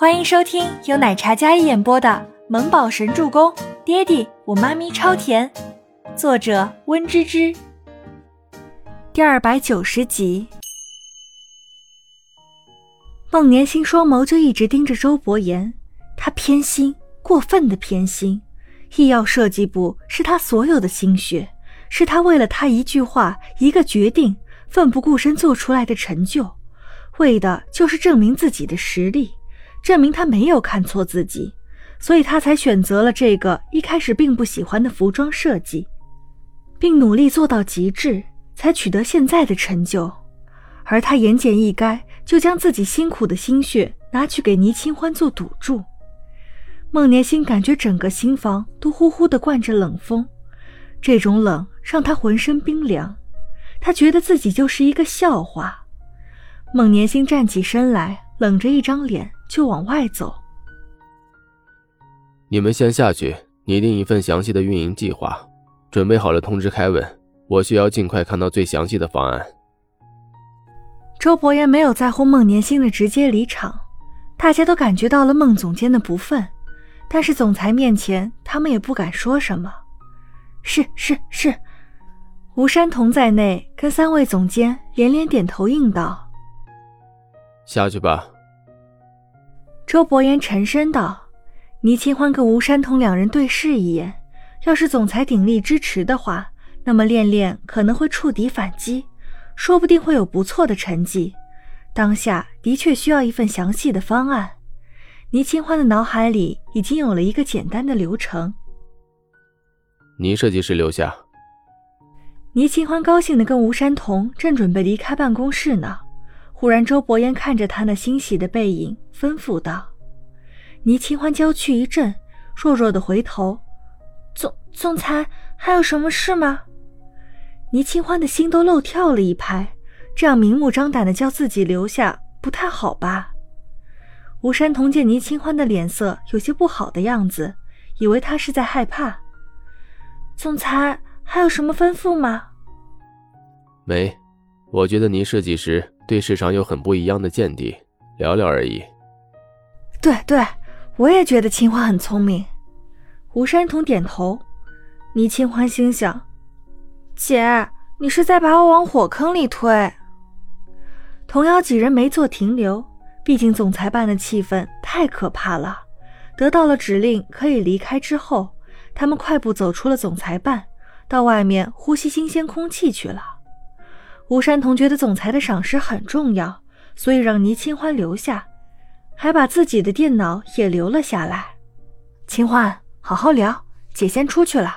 欢迎收听由奶茶加一演播的《萌宝神助攻》，爹地我妈咪超甜，作者温芝芝。第二百九十集。孟年星双眸就一直盯着周伯言，他偏心，过分的偏心。医药设计部是他所有的心血，是他为了他一句话、一个决定，奋不顾身做出来的成就，为的就是证明自己的实力。证明他没有看错自己，所以他才选择了这个一开始并不喜欢的服装设计，并努力做到极致，才取得现在的成就。而他言简意赅，就将自己辛苦的心血拿去给倪清欢做赌注。孟年心感觉整个心房都呼呼地灌着冷风，这种冷让他浑身冰凉，他觉得自己就是一个笑话。孟年心站起身来，冷着一张脸。就往外走。你们先下去拟定一份详细的运营计划，准备好了通知凯文。我需要尽快看到最详细的方案。周伯言没有在乎孟年星的直接离场，大家都感觉到了孟总监的不忿，但是总裁面前他们也不敢说什么。是是是，吴山童在内跟三位总监连连点头应道：“下去吧。”周伯言沉声道：“倪清欢跟吴山童两人对视一眼，要是总裁鼎力支持的话，那么恋恋可能会触底反击，说不定会有不错的成绩。当下的确需要一份详细的方案。”倪清欢的脑海里已经有了一个简单的流程。倪设计师留下。倪清欢高兴的跟吴山童正准备离开办公室呢。忽然，周伯言看着他那欣喜的背影，吩咐道：“倪清欢娇躯一震，弱弱的回头，总总裁还有什么事吗？”倪清欢的心都漏跳了一拍，这样明目张胆的叫自己留下，不太好吧？吴山童见倪清欢的脸色有些不好的样子，以为他是在害怕。总裁还有什么吩咐吗？没，我觉得倪设计师。对市场有很不一样的见地，聊聊而已。对对，我也觉得清欢很聪明。吴山童点头。倪清欢心想：姐，你是在把我往火坑里推。童瑶几人没做停留，毕竟总裁办的气氛太可怕了。得到了指令可以离开之后，他们快步走出了总裁办，到外面呼吸新鲜空气去了。吴山童觉得总裁的赏识很重要，所以让倪清欢留下，还把自己的电脑也留了下来。清欢，好好聊，姐先出去了。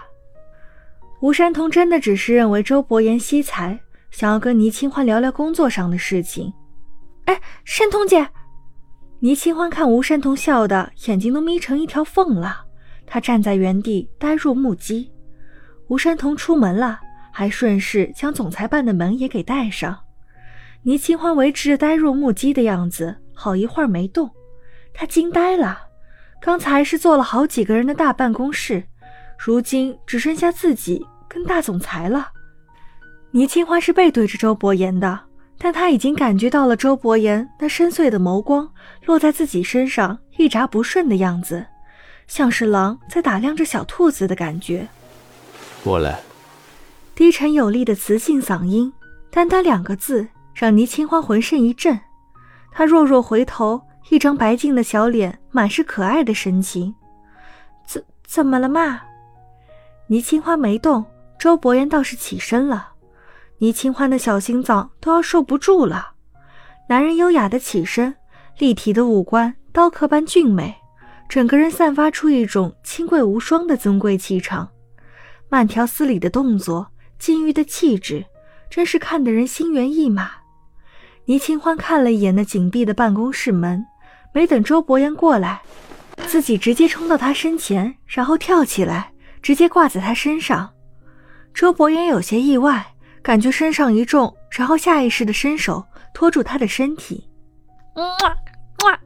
吴山童真的只是认为周伯言惜才，想要跟倪清欢聊聊工作上的事情。哎，山童姐，倪清欢看吴山童笑的眼睛都眯成一条缝了，他站在原地呆若木鸡。吴山童出门了。还顺势将总裁办的门也给带上。倪清欢维持着呆若木鸡的样子，好一会儿没动。他惊呆了，刚才是坐了好几个人的大办公室，如今只剩下自己跟大总裁了。倪清欢是背对着周伯言的，但他已经感觉到了周伯言那深邃的眸光落在自己身上，一眨不顺的样子，像是狼在打量着小兔子的感觉。过来。低沉有力的磁性嗓音，单单两个字让倪清欢浑身一震。她弱弱回头，一张白净的小脸满是可爱的神情。怎怎么了嘛？倪清欢没动，周伯言倒是起身了。倪清欢的小心脏都要受不住了。男人优雅的起身，立体的五官刀刻般俊美，整个人散发出一种清贵无双的尊贵气场。慢条斯理的动作。禁欲的气质，真是看得人心猿意马。倪清欢看了一眼那紧闭的办公室门，没等周伯言过来，自己直接冲到他身前，然后跳起来，直接挂在他身上。周伯言有些意外，感觉身上一重，然后下意识的伸手托住他的身体。哇哇！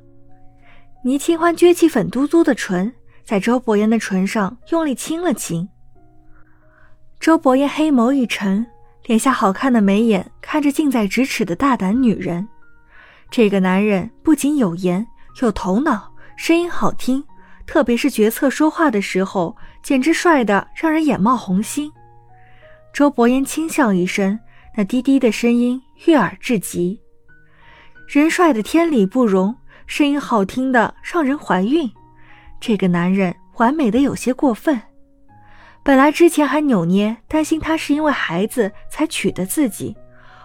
倪清欢撅起粉嘟嘟的唇，在周伯言的唇上用力亲了亲。周伯言黑眸一沉，脸下好看的眉眼看着近在咫尺的大胆女人。这个男人不仅有颜，有头脑，声音好听，特别是决策说话的时候，简直帅的让人眼冒红星。周伯言轻笑一声，那低低的声音悦耳至极。人帅的天理不容，声音好听的让人怀孕。这个男人完美的有些过分。本来之前还扭捏，担心他是因为孩子才娶的自己，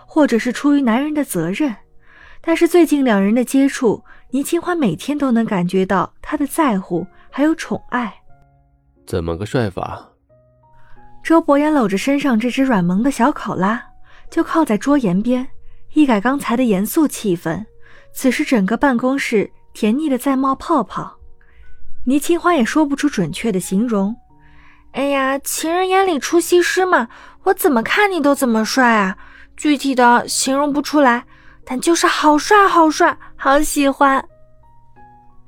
或者是出于男人的责任。但是最近两人的接触，倪清欢每天都能感觉到他的在乎还有宠爱。怎么个帅法？周伯言搂着身上这只软萌的小考拉，就靠在桌沿边，一改刚才的严肃气氛。此时整个办公室甜腻的在冒泡泡。倪清欢也说不出准确的形容。哎呀，情人眼里出西施嘛，我怎么看你都怎么帅啊！具体的形容不出来，但就是好帅好帅，好喜欢。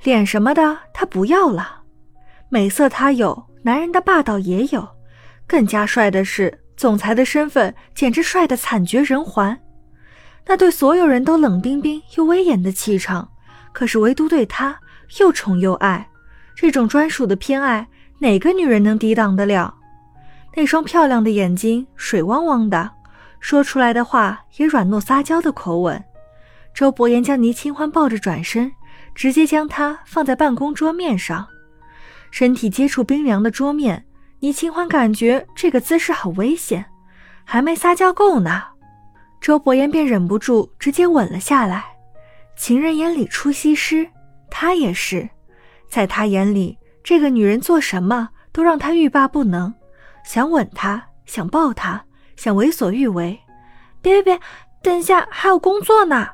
脸什么的他不要了，美色他有，男人的霸道也有，更加帅的是总裁的身份，简直帅得惨绝人寰。那对所有人都冷冰冰又威严的气场，可是唯独对他又宠又爱，这种专属的偏爱。哪个女人能抵挡得了？那双漂亮的眼睛水汪汪的，说出来的话也软糯撒娇的口吻。周伯言将倪清欢抱着转身，直接将她放在办公桌面上，身体接触冰凉的桌面。倪清欢感觉这个姿势很危险，还没撒娇够呢，周伯言便忍不住直接吻了下来。情人眼里出西施，他也是，在他眼里。这个女人做什么都让他欲罢不能，想吻她，想抱她，想为所欲为。别别别，等下还有工作呢。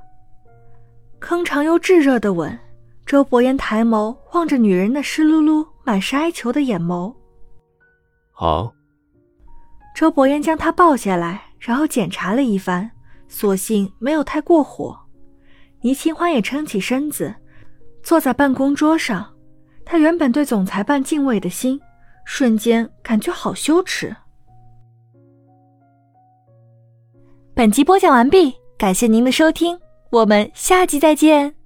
铿长又炙热的吻，周伯言抬眸望着女人那湿漉漉、满是哀求的眼眸。好。周伯言将她抱下来，然后检查了一番，所幸没有太过火。倪清欢也撑起身子，坐在办公桌上。他原本对总裁办敬畏的心，瞬间感觉好羞耻。本集播讲完毕，感谢您的收听，我们下集再见。